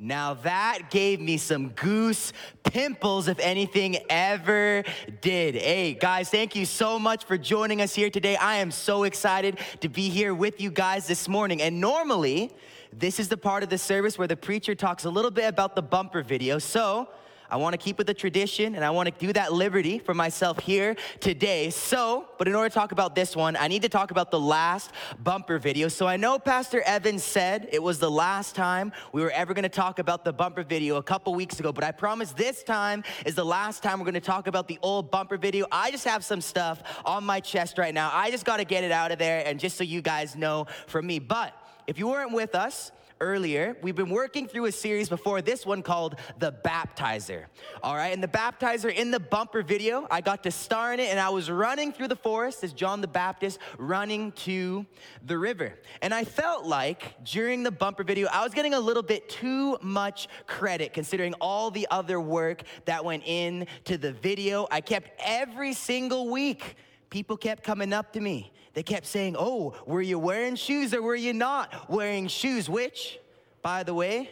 Now that gave me some goose pimples, if anything ever did. Hey, guys, thank you so much for joining us here today. I am so excited to be here with you guys this morning. And normally, this is the part of the service where the preacher talks a little bit about the bumper video. So, I want to keep with the tradition and I want to do that liberty for myself here today. So, but in order to talk about this one, I need to talk about the last bumper video. So I know Pastor Evans said it was the last time we were ever going to talk about the bumper video a couple weeks ago, but I promise this time is the last time we're going to talk about the old bumper video. I just have some stuff on my chest right now. I just got to get it out of there and just so you guys know from me. But if you weren't with us, earlier, we've been working through a series before this one called The Baptizer. All right, and The Baptizer in the bumper video, I got to star in it and I was running through the forest as John the Baptist running to the river. And I felt like during the bumper video, I was getting a little bit too much credit considering all the other work that went into the video. I kept every single week, people kept coming up to me they kept saying, Oh, were you wearing shoes or were you not wearing shoes? Which, by the way,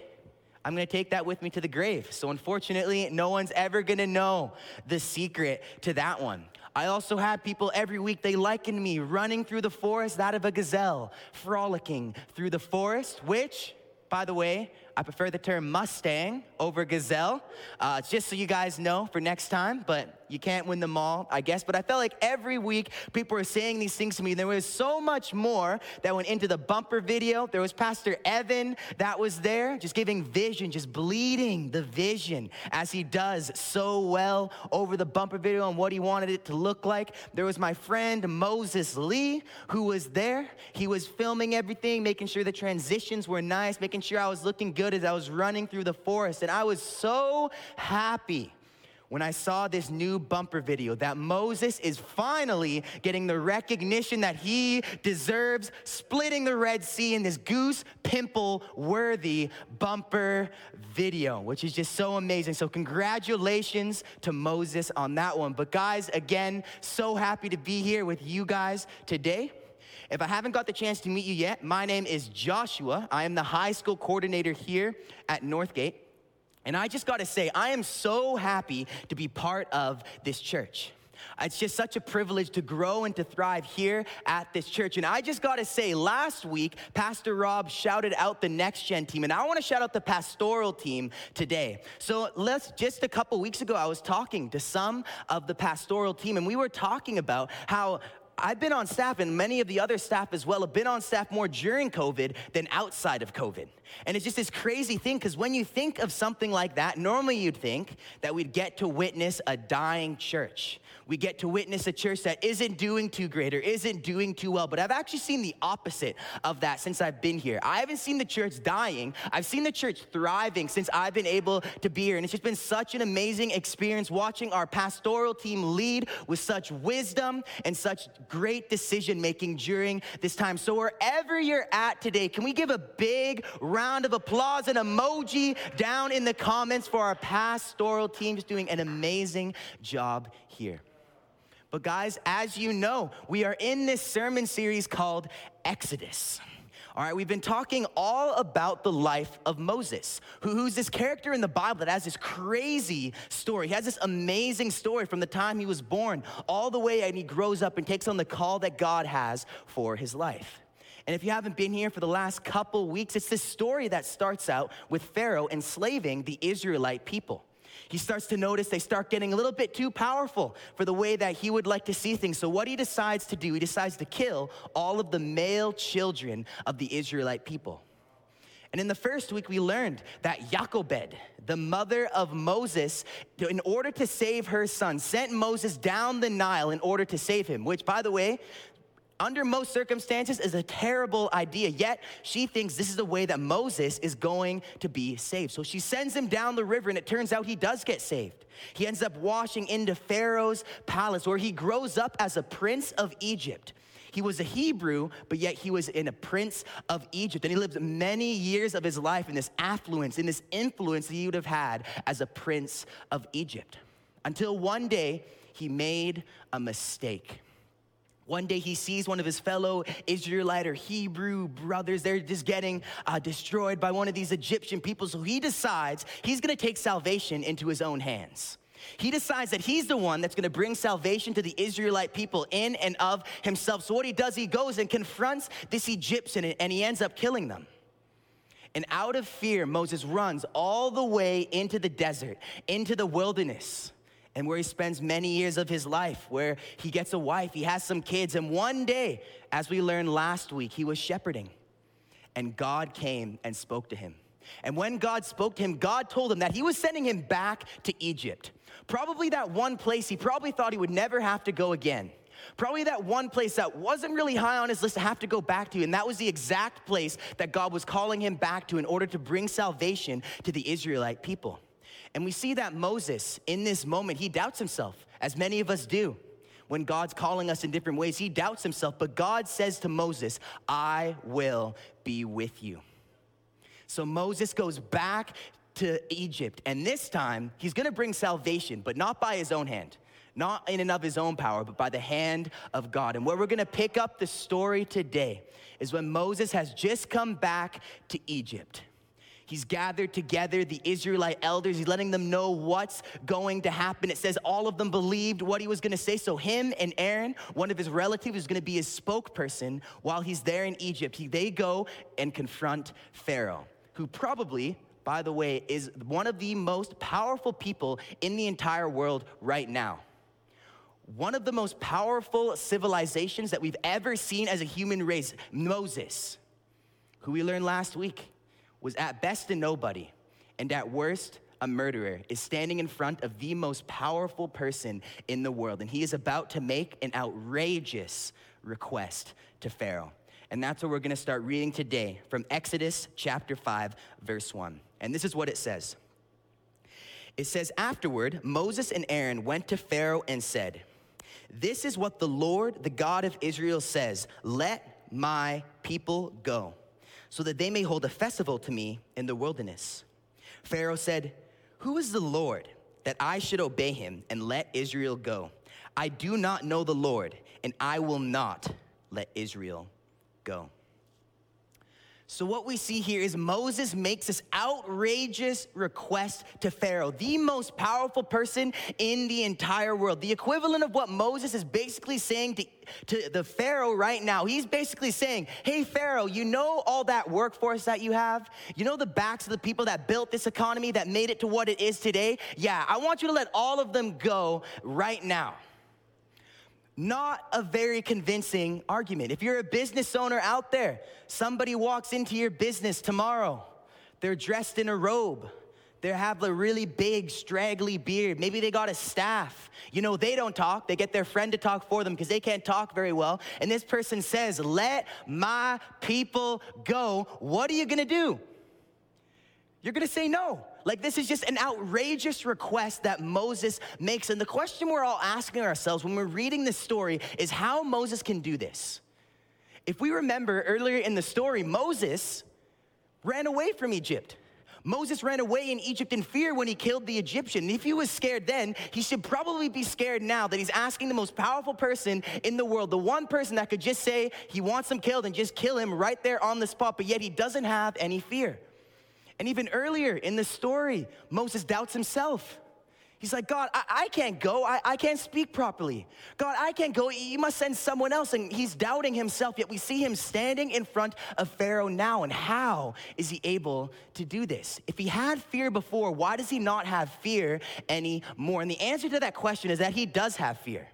I'm gonna take that with me to the grave. So, unfortunately, no one's ever gonna know the secret to that one. I also had people every week, they likened me running through the forest, that of a gazelle, frolicking through the forest, which, by the way, I prefer the term Mustang over gazelle, uh, just so you guys know for next time, but you can't win them all, I guess. But I felt like every week people were saying these things to me. There was so much more that went into the bumper video. There was Pastor Evan that was there, just giving vision, just bleeding the vision as he does so well over the bumper video and what he wanted it to look like. There was my friend Moses Lee who was there. He was filming everything, making sure the transitions were nice, making sure I was looking good as I was running through the forest. And I was so happy when I saw this new bumper video that Moses is finally getting the recognition that he deserves, splitting the Red Sea in this goose pimple worthy bumper video, which is just so amazing. So, congratulations to Moses on that one. But, guys, again, so happy to be here with you guys today. If I haven't got the chance to meet you yet, my name is Joshua. I am the high school coordinator here at Northgate. And I just got to say, I am so happy to be part of this church. It's just such a privilege to grow and to thrive here at this church. And I just got to say, last week, Pastor Rob shouted out the next gen team, and I want to shout out the pastoral team today. So let's just a couple weeks ago, I was talking to some of the pastoral team, and we were talking about how I've been on staff, and many of the other staff as well have been on staff more during COVID than outside of COVID. And it's just this crazy thing because when you think of something like that, normally you'd think that we'd get to witness a dying church we get to witness a church that isn't doing too great or isn't doing too well. But I've actually seen the opposite of that since I've been here. I haven't seen the church dying, I've seen the church thriving since I've been able to be here. And it's just been such an amazing experience watching our pastoral team lead with such wisdom and such great decision making during this time. So, wherever you're at today, can we give a big round of applause and emoji down in the comments for our pastoral teams doing an amazing job here? But, guys, as you know, we are in this sermon series called Exodus. All right, we've been talking all about the life of Moses, who, who's this character in the Bible that has this crazy story. He has this amazing story from the time he was born all the way and he grows up and takes on the call that God has for his life. And if you haven't been here for the last couple weeks, it's this story that starts out with Pharaoh enslaving the Israelite people. He starts to notice they start getting a little bit too powerful for the way that he would like to see things. So, what he decides to do, he decides to kill all of the male children of the Israelite people. And in the first week, we learned that Jochebed, the mother of Moses, in order to save her son, sent Moses down the Nile in order to save him, which, by the way, under most circumstances is a terrible idea. Yet she thinks this is the way that Moses is going to be saved. So she sends him down the river, and it turns out he does get saved. He ends up washing into Pharaoh's palace, where he grows up as a prince of Egypt. He was a Hebrew, but yet he was in a prince of Egypt. And he lived many years of his life in this affluence, in this influence that he would have had as a prince of Egypt. Until one day he made a mistake. One day he sees one of his fellow Israelite or Hebrew brothers. They're just getting uh, destroyed by one of these Egyptian people. So he decides he's gonna take salvation into his own hands. He decides that he's the one that's gonna bring salvation to the Israelite people in and of himself. So what he does, he goes and confronts this Egyptian and he ends up killing them. And out of fear, Moses runs all the way into the desert, into the wilderness and where he spends many years of his life, where he gets a wife, he has some kids. And one day, as we learned last week, he was shepherding. And God came and spoke to him. And when God spoke to him, God told him that he was sending him back to Egypt. Probably that one place he probably thought he would never have to go again. Probably that one place that wasn't really high on his list to have to go back to. And that was the exact place that God was calling him back to in order to bring salvation to the Israelite people. And we see that Moses, in this moment, he doubts himself, as many of us do. When God's calling us in different ways, he doubts himself, but God says to Moses, I will be with you. So Moses goes back to Egypt, and this time he's gonna bring salvation, but not by his own hand, not in and of his own power, but by the hand of God. And where we're gonna pick up the story today is when Moses has just come back to Egypt. He's gathered together the Israelite elders. He's letting them know what's going to happen. It says all of them believed what he was going to say. So, him and Aaron, one of his relatives, is going to be his spokesperson while he's there in Egypt. He, they go and confront Pharaoh, who probably, by the way, is one of the most powerful people in the entire world right now. One of the most powerful civilizations that we've ever seen as a human race, Moses, who we learned last week was at best a nobody, and at worst, a murderer, is standing in front of the most powerful person in the world. And he is about to make an outrageous request to Pharaoh. And that's what we're gonna start reading today from Exodus chapter 5, verse 1. And this is what it says It says, Afterward, Moses and Aaron went to Pharaoh and said, This is what the Lord, the God of Israel, says Let my people go so that they may hold a festival to me in the wilderness. Pharaoh said, Who is the Lord that I should obey him and let Israel go? I do not know the Lord, and I will not let Israel go. So, what we see here is Moses makes this outrageous request to Pharaoh, the most powerful person in the entire world. The equivalent of what Moses is basically saying to, to the Pharaoh right now. He's basically saying, Hey, Pharaoh, you know all that workforce that you have? You know the backs of the people that built this economy, that made it to what it is today? Yeah, I want you to let all of them go right now not a very convincing argument. If you're a business owner out there, somebody walks into your business tomorrow, they're dressed in a robe. They have a really big, straggly beard. Maybe they got a staff. You know, they don't talk. They get their friend to talk for them because they can't talk very well. And this person says, Let my people go. What are you gonna do? You're gonna say no. Like, this is just an outrageous request that Moses makes. And the question we're all asking ourselves when we're reading this story is how Moses can do this. If we remember earlier in the story, Moses ran away from Egypt. Moses ran away in Egypt in fear when he killed the Egyptian. If he was scared then, he should probably be scared now that he's asking the most powerful person in the world, the one person that could just say he wants him killed and just kill him right there on the spot, but yet he doesn't have any fear. And even earlier in the story, Moses doubts himself. He's like, God, I, I can't go. I, I can't speak properly. God, I can't go. You must send someone else. And he's doubting himself, yet we see him standing in front of Pharaoh now. And how is he able to do this? If he had fear before, why does he not have fear anymore? And the answer to that question is that he does have fear.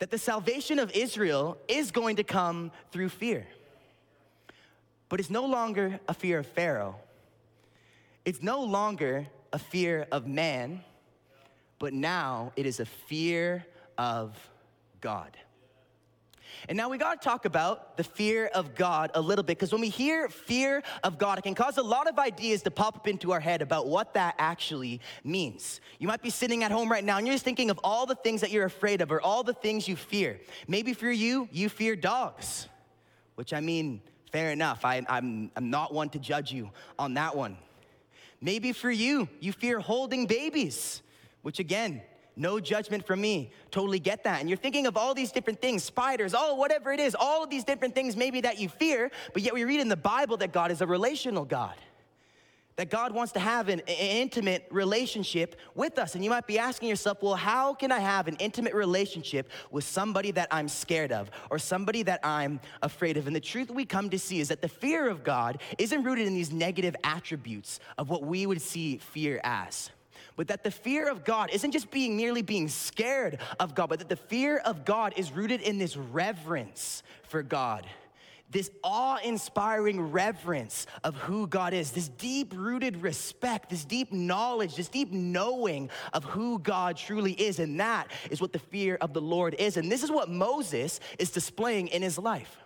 That the salvation of Israel is going to come through fear. But it's no longer a fear of Pharaoh. It's no longer a fear of man, but now it is a fear of God. And now we got to talk about the fear of God a little bit because when we hear fear of God, it can cause a lot of ideas to pop up into our head about what that actually means. You might be sitting at home right now and you're just thinking of all the things that you're afraid of or all the things you fear. Maybe for you, you fear dogs, which I mean, fair enough. I, I'm, I'm not one to judge you on that one. Maybe for you, you fear holding babies, which again, No judgment from me. Totally get that. And you're thinking of all these different things spiders, oh, whatever it is, all of these different things maybe that you fear, but yet we read in the Bible that God is a relational God. That God wants to have an, an intimate relationship with us. And you might be asking yourself, well, how can I have an intimate relationship with somebody that I'm scared of or somebody that I'm afraid of? And the truth we come to see is that the fear of God isn't rooted in these negative attributes of what we would see fear as but that the fear of God isn't just being merely being scared of God, but that the fear of God is rooted in this reverence for God. This awe inspiring reverence of who God is, this deep rooted respect, this deep knowledge, this deep knowing of who God truly is. And that is what the fear of the Lord is. And this is what Moses is displaying in his life.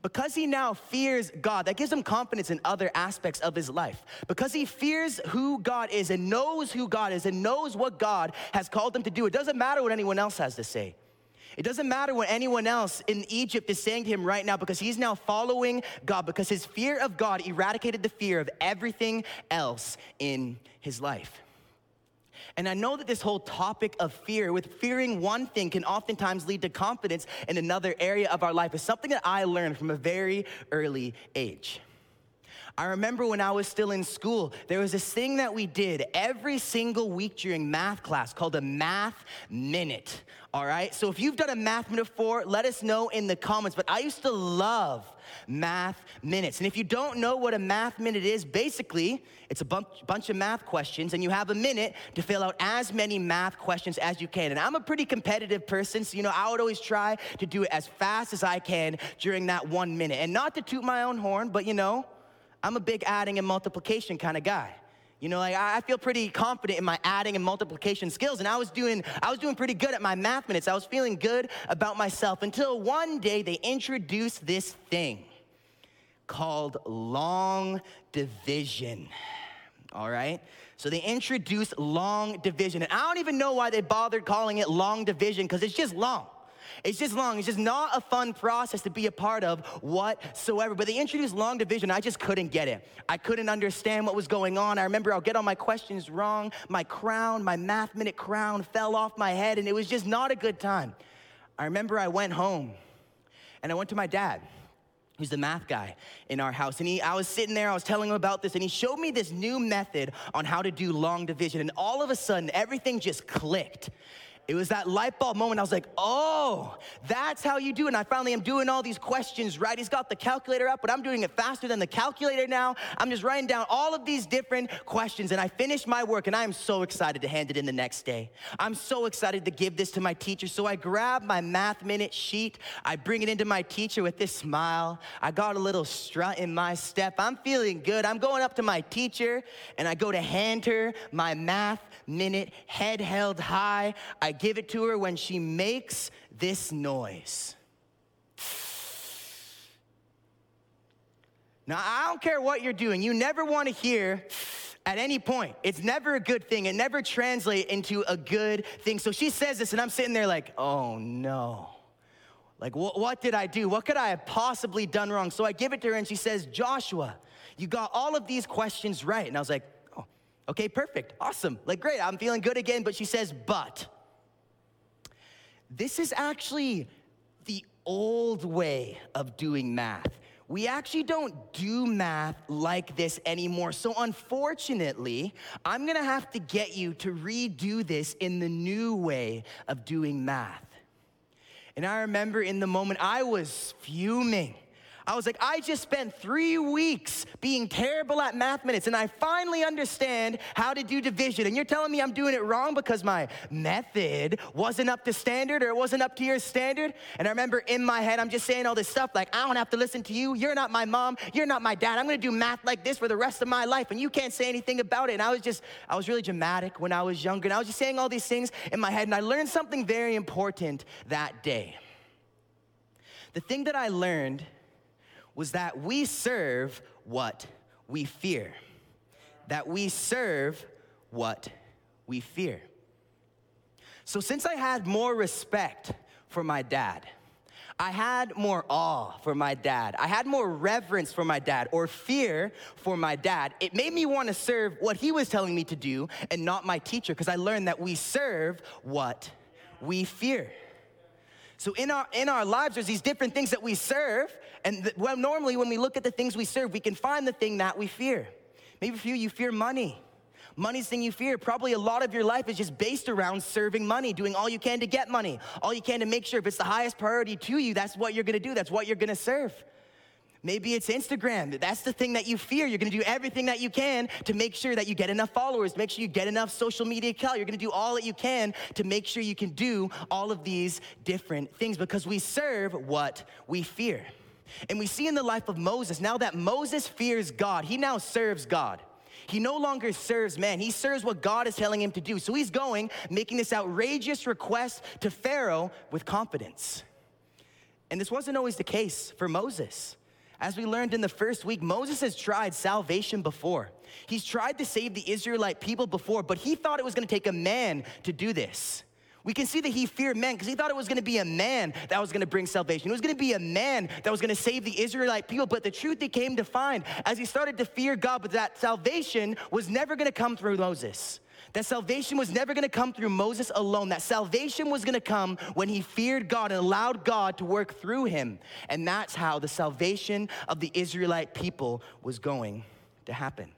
Because he now fears God, that gives him confidence in other aspects of his life. Because he fears who God is and knows who God is and knows what God has called him to do, it doesn't matter what anyone else has to say. It doesn't matter what anyone else in Egypt is saying to him right now because he's now following God, because his fear of God eradicated the fear of everything else in his life. And I know that this whole topic of fear, with fearing one thing, can oftentimes lead to confidence in another area of our life, is something that I learned from a very early age. I remember when I was still in school, there was this thing that we did every single week during math class called a math minute. All right? So if you've done a math minute before, let us know in the comments. But I used to love math minutes. And if you don't know what a math minute is, basically, it's a bunch, of math questions, and you have a minute to fill out as many math questions as you can. And I'm a pretty competitive person, so you know, I would always try to do it as fast as I can during that one minute. And not to toot my own horn, but you know, I'm a big adding and multiplication kind of guy. You know, like I feel pretty confident in my adding and multiplication skills, and I was doing I was doing pretty good at my math minutes. I was feeling good about myself until one day they introduced this thing called long division. All right? So they introduced long division. And I don't even know why they bothered calling it long division because it's just long. It's just long. It's just not a fun process to be a part of whatsoever. But they introduced long division. I just couldn't get it. I couldn't understand what was going on. I remember I'll get all my questions wrong. My crown, my math minute crown fell off my head, and it was just not a good time. I remember I went home and I went to my dad who's the math guy in our house. And he, I was sitting there, I was telling him about this, and he showed me this new method on how to do long division. And all of a sudden, everything just clicked. It was that light bulb moment. I was like, oh, that's how you do it. And I finally am doing all these questions right. He's got the calculator up, but I'm doing it faster than the calculator now. I'm just writing down all of these different questions. And I finished my work, and I am so excited to hand it in the next day. I'm so excited to give this to my teacher. So I grab my math minute sheet. I bring it into my teacher with this smile. I got a little strut in my step. I'm feeling good. I'm going up to my teacher, and I go to hand her my math minute, head held high. I give it to her when she makes this noise. Now, I don't care what you're doing, you never want to hear at any point. It's never a good thing. It never translates into a good thing. So she says this, and I'm sitting there like, oh no. Like, wh- what did I do? What could I have possibly done wrong? So I give it to her, and she says, Joshua, you got all of these questions right. And I was like, okay, perfect, awesome. Like, great, I'm feeling good again. But she says, but this is actually the old way of doing math. We actually don't do math like this anymore. So, unfortunately, I'm gonna have to get you to redo this in the new way of doing math. And I remember in the moment, I was fuming. I was like, I just spent three weeks being terrible at math minutes, and I finally understand how to do division. And you're telling me I'm doing it wrong because my method wasn't up to standard or it wasn't up to your standard? And I remember in my head, I'm just saying all this stuff like, I don't have to listen to you. You're not my mom. You're not my dad. I'm gonna do math like this for the rest of my life, and you can't say anything about it. And I was just, I was really dramatic when I was younger, and I was just saying all these things in my head, and I learned something very important that day. The thing that I learned was that we serve what we fear. That we serve what we fear. So, since I had more respect for my dad, I had more awe for my dad. I had more reverence for my dad or fear for my dad. It made me want to serve what he was telling me to do and not my teacher because I learned that we serve what we fear. So in our in our lives, there's these different things that we serve, and the, well, normally when we look at the things we serve, we can find the thing that we fear. Maybe for you, you fear money. Money's the thing you fear. Probably a lot of your life is just based around serving money, doing all you can to get money, all you can to make sure if it's the highest priority to you, that's what you're gonna do, that's what you're gonna serve. Maybe it's Instagram. That's the thing that you fear. You're gonna do everything that you can to make sure that you get enough followers, make sure you get enough social media clout. You're gonna do all that you can to make sure you can do all of these different things because we serve what we fear. And we see in the life of Moses, now that Moses fears God, he now serves God. He no longer serves man, he serves what God is telling him to do. So he's going, making this outrageous request to Pharaoh with confidence. And this wasn't always the case for Moses. As we learned in the first week, Moses has tried salvation before. He's tried to save the Israelite people before, but he thought it was gonna take a man to do this. We can see that he feared men because he thought it was gonna be a man that was gonna bring salvation. It was gonna be a man that was gonna save the Israelite people. But the truth he came to find as he started to fear God, but that salvation was never gonna come through Moses. That salvation was never gonna come through Moses alone. That salvation was gonna come when he feared God and allowed God to work through him. And that's how the salvation of the Israelite people was going to happen.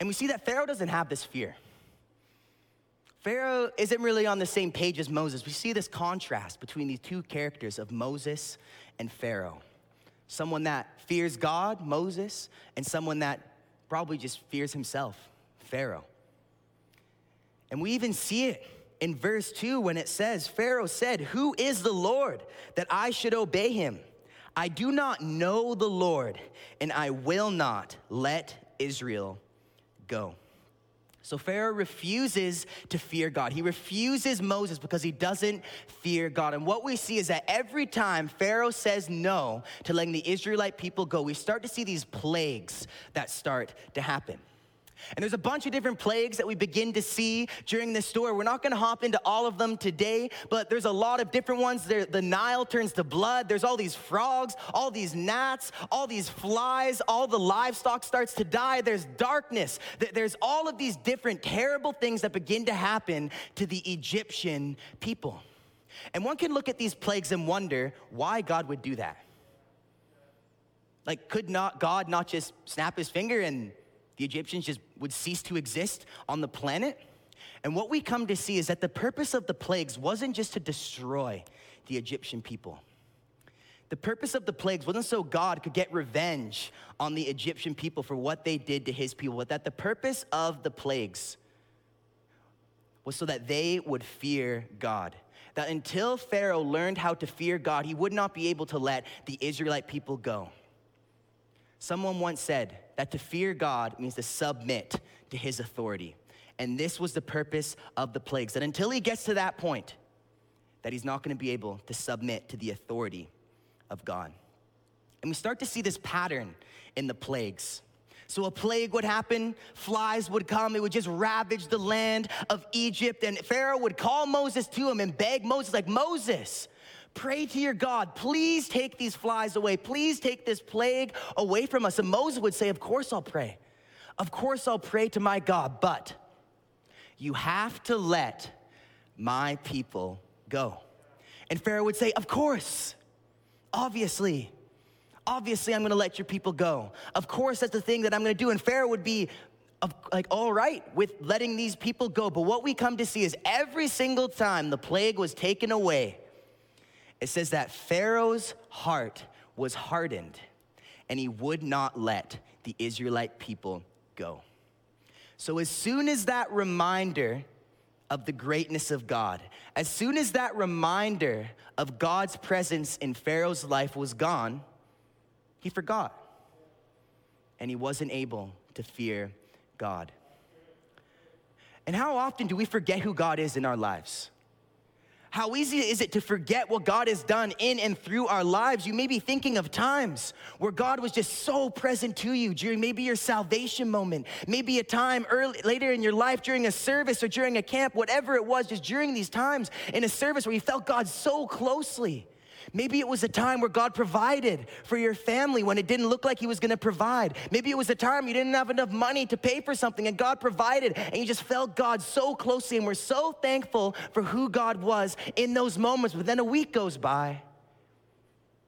And we see that Pharaoh doesn't have this fear. Pharaoh isn't really on the same page as Moses. We see this contrast between these two characters of Moses and Pharaoh. Someone that fears God, Moses, and someone that probably just fears himself, Pharaoh. And we even see it in verse 2 when it says, Pharaoh said, Who is the Lord that I should obey him? I do not know the Lord, and I will not let Israel go. So Pharaoh refuses to fear God. He refuses Moses because he doesn't fear God. And what we see is that every time Pharaoh says no to letting the Israelite people go, we start to see these plagues that start to happen. And there's a bunch of different plagues that we begin to see during this story. We're not gonna hop into all of them today, but there's a lot of different ones. There, the Nile turns to blood. There's all these frogs, all these gnats, all these flies, all the livestock starts to die. There's darkness. There's all of these different terrible things that begin to happen to the Egyptian people. And one can look at these plagues and wonder why God would do that. Like, could not God not just snap his finger and the Egyptians just would cease to exist on the planet. And what we come to see is that the purpose of the plagues wasn't just to destroy the Egyptian people. The purpose of the plagues wasn't so God could get revenge on the Egyptian people for what they did to his people, but that the purpose of the plagues was so that they would fear God. That until Pharaoh learned how to fear God, he would not be able to let the Israelite people go. Someone once said that to fear God means to submit to his authority. And this was the purpose of the plagues, that until he gets to that point, that he's not gonna be able to submit to the authority of God. And we start to see this pattern in the plagues. So a plague would happen, flies would come, it would just ravage the land of Egypt, and Pharaoh would call Moses to him and beg Moses, like, Moses, Pray to your God, please take these flies away. Please take this plague away from us. And Moses would say, Of course I'll pray. Of course I'll pray to my God, but you have to let my people go. And Pharaoh would say, Of course, obviously. Obviously, I'm gonna let your people go. Of course, that's the thing that I'm gonna do. And Pharaoh would be like all right with letting these people go. But what we come to see is every single time the plague was taken away, it says that Pharaoh's heart was hardened and he would not let the Israelite people go. So, as soon as that reminder of the greatness of God, as soon as that reminder of God's presence in Pharaoh's life was gone, he forgot and he wasn't able to fear God. And how often do we forget who God is in our lives? How easy is it to forget what God has done in and through our lives? You may be thinking of times where God was just so present to you during maybe your salvation moment, maybe a time early, later in your life during a service or during a camp, whatever it was, just during these times in a service where you felt God so closely. Maybe it was a time where God provided for your family when it didn't look like He was gonna provide. Maybe it was a time you didn't have enough money to pay for something and God provided and you just felt God so closely. And we're so thankful for who God was in those moments. But then a week goes by,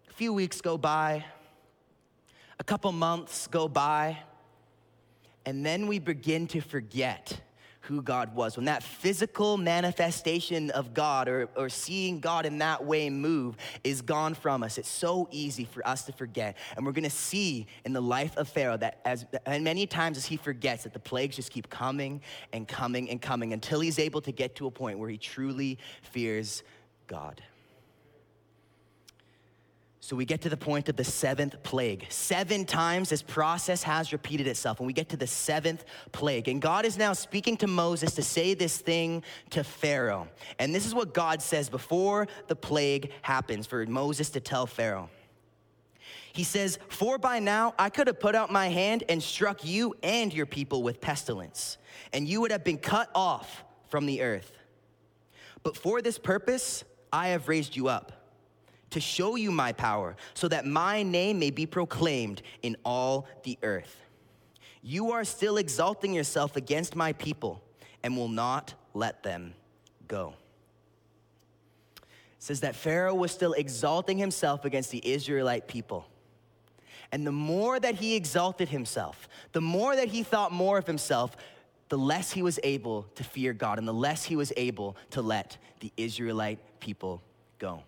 a few weeks go by, a couple months go by, and then we begin to forget who God was. When that physical manifestation of God or, or seeing God in that way move is gone from us, it's so easy for us to forget. And we're gonna see in the life of Pharaoh that as and many times as he forgets that the plagues just keep coming and coming and coming until he's able to get to a point where he truly fears God. So we get to the point of the seventh plague. Seven times this process has repeated itself, and we get to the seventh plague. And God is now speaking to Moses to say this thing to Pharaoh. And this is what God says before the plague happens for Moses to tell Pharaoh. He says, For by now I could have put out my hand and struck you and your people with pestilence, and you would have been cut off from the earth. But for this purpose I have raised you up to show you my power, so that my name may be proclaimed in all the earth. You are still exalting yourself against my people and will not let them go. It says that Pharaoh was still exalting himself against the Israelite people. And the more that he exalted himself, the more that he thought more of himself, the less he was able to fear God and the less he was able to let the Israelite people go.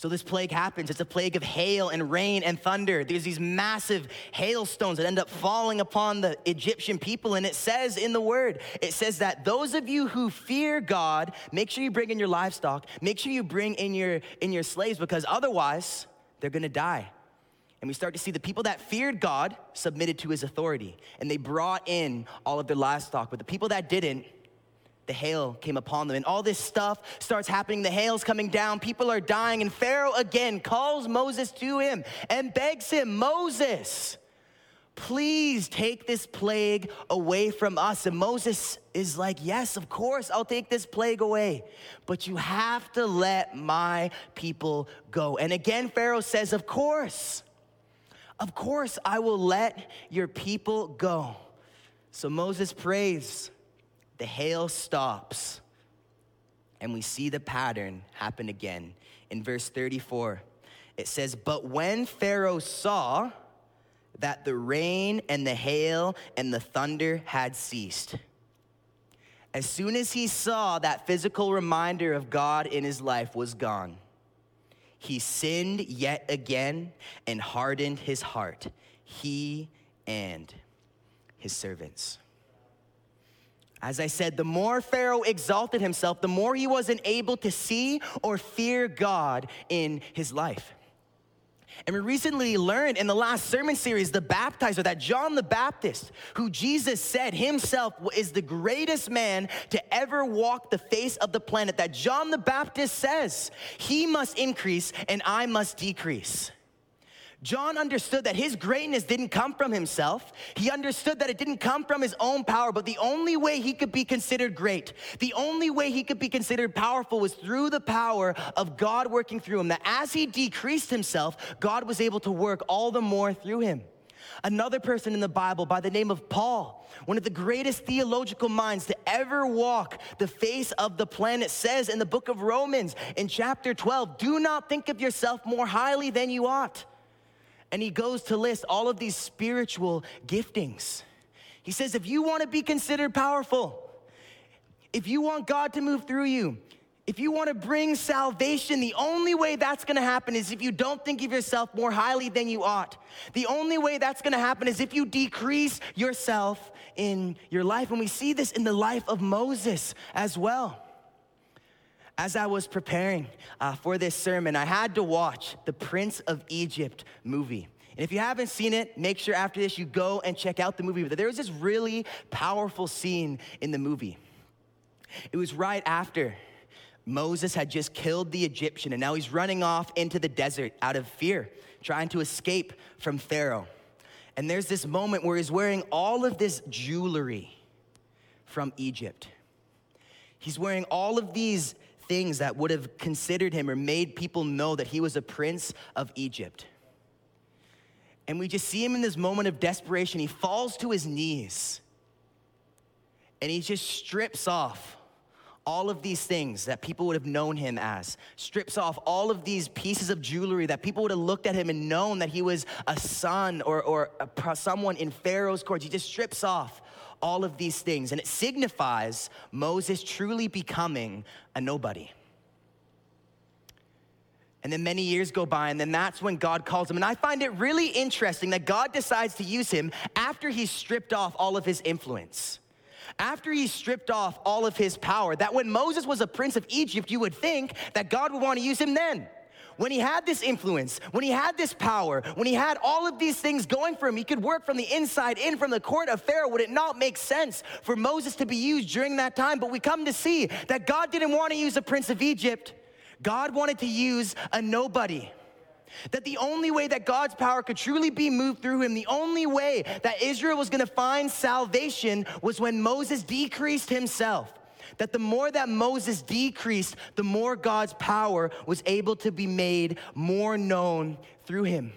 So this plague happens. It's a plague of hail and rain and thunder. There's these massive hailstones that end up falling upon the Egyptian people. And it says in the word, it says that those of you who fear God, make sure you bring in your livestock, make sure you bring in your in your slaves, because otherwise they're gonna die. And we start to see the people that feared God submitted to his authority, and they brought in all of their livestock. But the people that didn't, the hail came upon them. And all this stuff starts happening. The hail's coming down. People are dying. And Pharaoh again calls Moses to him and begs him, Moses, please take this plague away from us. And Moses is like, Yes, of course, I'll take this plague away. But you have to let my people go. And again, Pharaoh says, Of course, of course, I will let your people go. So Moses prays the hail stops, and we see the pattern happen again. In verse 34, it says, But when Pharaoh saw that the rain and the hail and the thunder had ceased, as soon as he saw that physical reminder of God in his life was gone, he sinned yet again and hardened his heart, he and his servants. As I said, the more Pharaoh exalted himself, the more he wasn't able to see or fear God in his life. And we recently learned in the last sermon series, the baptizer, that John the Baptist, who Jesus said himself is the greatest man to ever walk the face of the planet, that John the Baptist says, he must increase and I must decrease. John understood that his greatness didn't come from himself. He understood that it didn't come from his own power, but the only way he could be considered great, the only way he could be considered powerful was through the power of God working through him. That as he decreased himself, God was able to work all the more through him. Another person in the Bible by the name of Paul, one of the greatest theological minds to ever walk the face of the planet, says in the book of Romans in chapter 12 do not think of yourself more highly than you ought and he goes to list all of these spiritual giftings. He says, if you want to be considered powerful, if you want God to move through you, if you want to bring salvation, the only way that's going to happen is if you don't think of yourself more highly than you ought. The only way that's going to happen is if you decrease yourself in your life. And we see this in the life of Moses as well as I was preparing uh, for this sermon, I had to watch the Prince of Egypt movie. And if you haven't seen it, make sure after this you go and check out the movie. But there was this really powerful scene in the movie. It was right after Moses had just killed the Egyptian, and now he's running off into the desert out of fear, trying to escape from Pharaoh. And there's this moment where he's wearing all of this jewelry from Egypt. He's wearing all of these things that would have considered him or made people know that he was a prince of Egypt. And we just see him in this moment of desperation. He falls to his knees and he just strips off all of these things that people would have known him as, strips off all of these pieces of jewelry that people would have looked at him and known that he was a son or, or a, someone in Pharaoh's court. He just strips off all of these things, and it signifies Moses truly becoming a nobody. And then many years go by, and then that's when God calls him. And I find it really interesting that God decides to use him after he's stripped off all of his influence after he stripped off all of his power, that when Moses was a prince of Egypt, you would think that God would want to use him then. When he had this influence, when he had this power, when he had all of these things going for him, he could work from the inside in from the court of Pharaoh. Would it not make sense for Moses to be used during that time? But we come to see that God didn't want to use a prince of Egypt, God wanted to use a nobody. That the only way that God's power could truly be moved through him, the only way that Israel was gonna find salvation was when Moses decreased himself. That the more that Moses decreased, the more God's power was able to be made more known through him.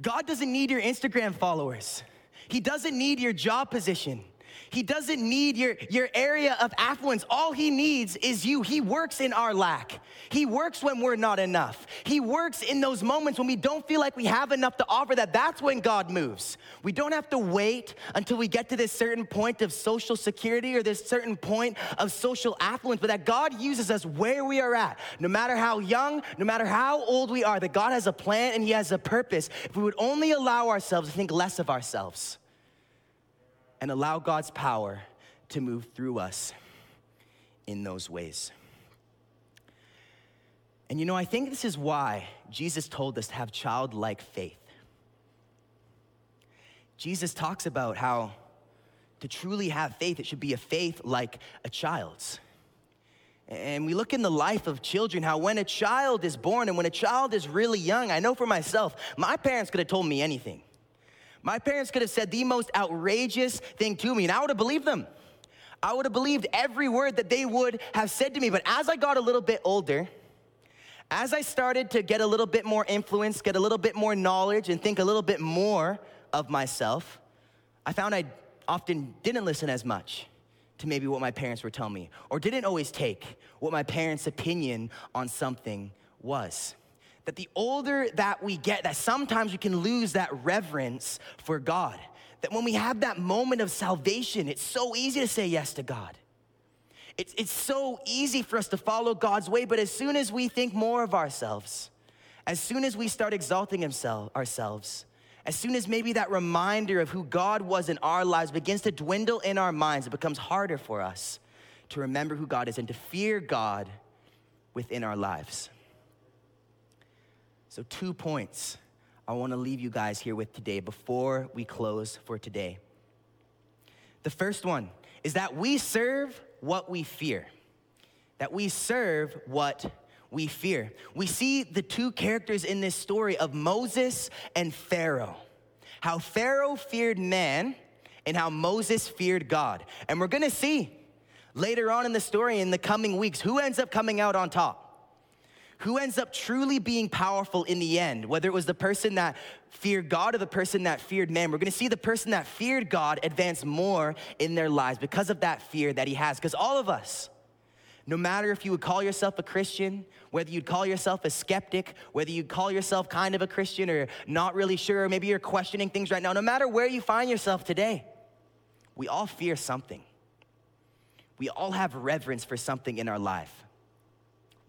God doesn't need your Instagram followers. He doesn't need your job position. He doesn't need your, your area of affluence. All he needs is you. He works in our lack. He works when we're not enough. He works in those moments when we don't feel like we have enough to offer that. That's when God moves. We don't have to wait until we get to this certain point of social security or this certain point of social affluence, but that God uses us where we are at, no matter how young, no matter how old we are, that God has a plan and He has a purpose. If we would only allow ourselves to think less of ourselves and allow God's power to move through us in those ways. And you know, I think this is why Jesus told us to have childlike faith. Jesus talks about how to truly have faith, it should be a faith like a child's. And we look in the life of children, how when a child is born and when a child is really young, I know for myself, my parents could have told me anything. My parents could have said the most outrageous thing to me, and I would have believed them. I would have believed every word that they would have said to me. But as I got a little bit older, as I started to get a little bit more influence, get a little bit more knowledge, and think a little bit more of myself, I found I often didn't listen as much to maybe what my parents were telling me, or didn't always take what my parents' opinion on something was that the older that we get, that sometimes we can lose that reverence for God. That when we have that moment of salvation, it's so easy to say yes to God. It's, it's so easy for us to follow God's way, but as soon as we think more of ourselves, as soon as we start exalting himself, ourselves, as soon as maybe that reminder of who God was in our lives begins to dwindle in our minds, it becomes harder for us to remember who God is and to fear God within our lives. So, two points I want to leave you guys here with today before we close for today. The first one is that we serve what we fear. That we serve what we fear. We see the two characters in this story of Moses and Pharaoh. How Pharaoh feared man and how Moses feared God. And we're gonna see later on in the story in the coming weeks who ends up coming out on top who ends up truly being powerful in the end, whether it was the person that feared God or the person that feared man. We're gonna see the person that feared God advance more in their lives because of that fear that he has. Because all of us, no matter if you would call yourself a Christian, whether you'd call yourself a skeptic, whether you'd call yourself kind of a Christian or not really sure, maybe you're questioning things right now, no matter where you find yourself today, we all fear something. We all have reverence for something in our life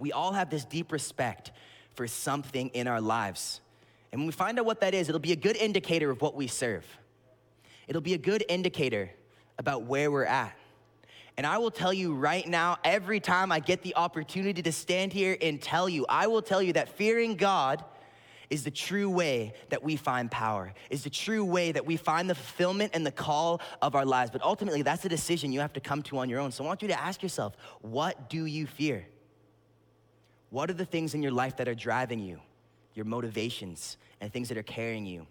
we all have this deep respect for something in our lives. And when we find out what that is, it'll be a good indicator of what we serve. It'll be a good indicator about where we're at. And I will tell you right now, every time I get the opportunity to stand here and tell you, I will tell you that fearing God is the true way that we find power, is the true way that we find the fulfillment and the call of our lives. But ultimately, that's a decision you have to come to on your own. So I want you to ask yourself, what do you fear? What are the things in your life that are driving you, your motivations, and things that are carrying you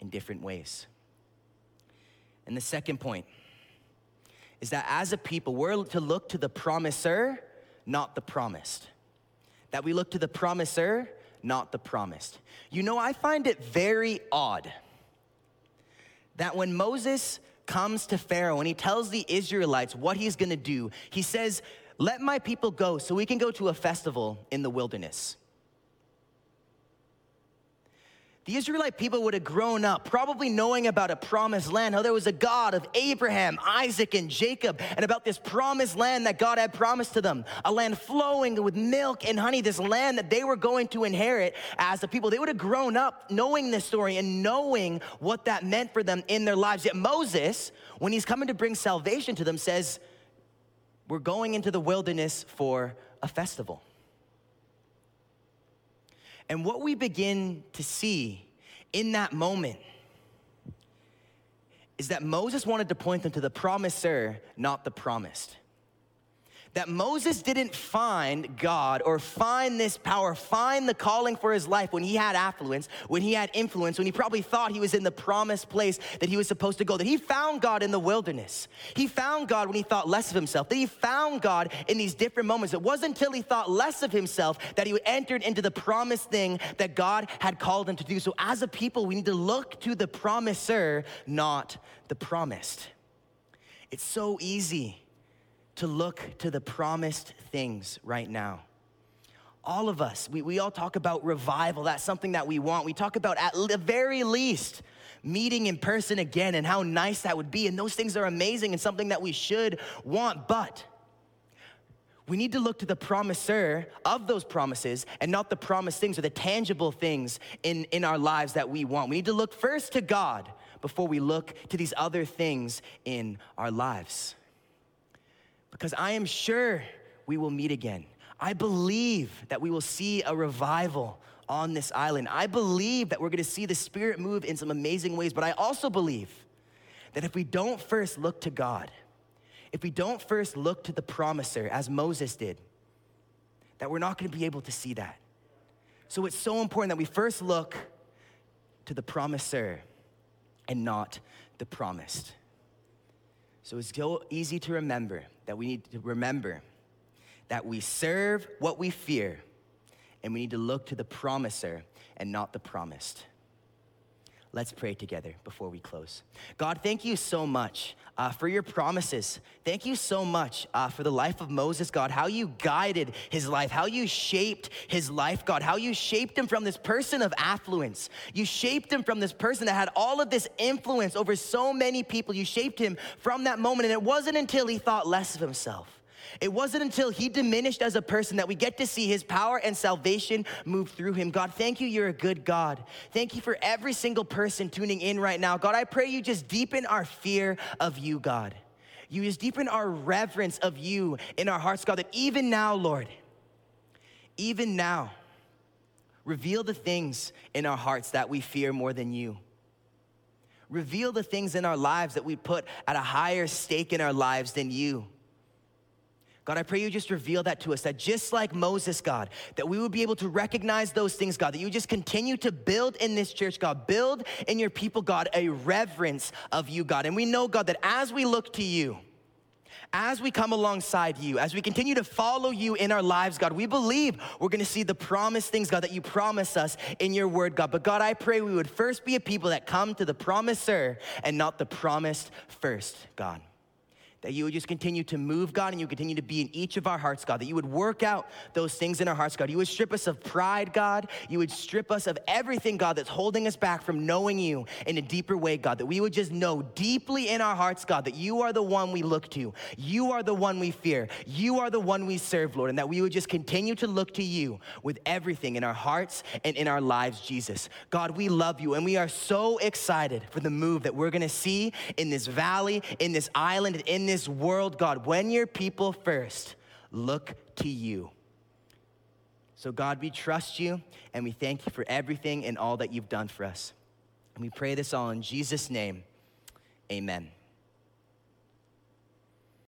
in different ways? And the second point is that as a people, we're to look to the promiser not the promised. That we look to the promiser, not the promised. You know, I find it very odd that when Moses comes to Pharaoh and he tells the Israelites what he's gonna do, he says, Let my people go so we can go to a festival in the wilderness. The Israelite people would have grown up probably knowing about a promised land, how there was a God of Abraham, Isaac, and Jacob, and about this promised land that God had promised to them a land flowing with milk and honey, this land that they were going to inherit as a people. They would have grown up knowing this story and knowing what that meant for them in their lives. Yet Moses, when he's coming to bring salvation to them, says, We're going into the wilderness for a festival. And what we begin to see in that moment is that Moses wanted to point them to the promiser, not the promised that Moses didn't find God or find this power, find the calling for his life when he had affluence, when he had influence, when he probably thought he was in the promised place that he was supposed to go. That he found God in the wilderness. He found God when he thought less of himself. That he found God in these different moments. It wasn't until he thought less of himself that he entered into the promised thing that God had called him to do. So as a people, we need to look to the promiser, not the promised. It's so easy to look to the promised things right now. All of us, we, we all talk about revival. That's something that we want. We talk about, at the very least, meeting in person again and how nice that would be. And those things are amazing and something that we should want. But we need to look to the promiser of those promises and not the promised things or the tangible things in, in our lives that we want. We need to look first to God before we look to these other things in our lives because I am sure we will meet again. I believe that we will see a revival on this island. I believe that we're gonna see the Spirit move in some amazing ways, but I also believe that if we don't first look to God, if we don't first look to the promiser, as Moses did, that we're not gonna be able to see that. So it's so important that we first look to the promiser and not the promised. So it's so easy to remember that we need to remember that we serve what we fear, and we need to look to the promiser and not the promised. Let's pray together before we close. God, thank you so much uh, for your promises. Thank you so much uh, for the life of Moses, God, how you guided his life, how you shaped his life, God, how you shaped him from this person of affluence. You shaped him from this person that had all of this influence over so many people. You shaped him from that moment, and it wasn't until he thought less of himself it wasn't until he diminished as a person that we get to see his power and salvation move through him. God, thank you, you're a good God. Thank you for every single person tuning in right now. God, I pray you just deepen our fear of you, God. You just deepen our reverence of you in our hearts, God, that even now, Lord, even now, reveal the things in our hearts that we fear more than you. Reveal the things in our lives that we put at a higher stake in our lives than you. God, I pray you just reveal that to us, that just like Moses, God, that we would be able to recognize those things, God, that you just continue to build in this church, God, build in your people, God, a reverence of you, God. And we know, God, that as we look to you, as we come alongside you, as we continue to follow you in our lives, God, we believe we're gonna see the promised things, God, that you promise us in your word, God. But God, I pray we would first be a people that come to the promiser and not the promised first, God that you would just continue to move, God, and you continue to be in each of our hearts, God, that you would work out those things in our hearts, God. You would strip us of pride, God. You would strip us of everything, God, that's holding us back from knowing you in a deeper way, God, that we would just know deeply in our hearts, God, that you are the one we look to. You are the one we fear. You are the one we serve, Lord, and that we would just continue to look to you with everything in our hearts and in our lives, Jesus. God, we love you, and we are so excited for the move that we're gonna see in this valley, in this island, in this world, God, when your people first look to you. So, God, we trust you and we thank you for everything and all that you've done for us. And we pray this all in Jesus' name. Amen.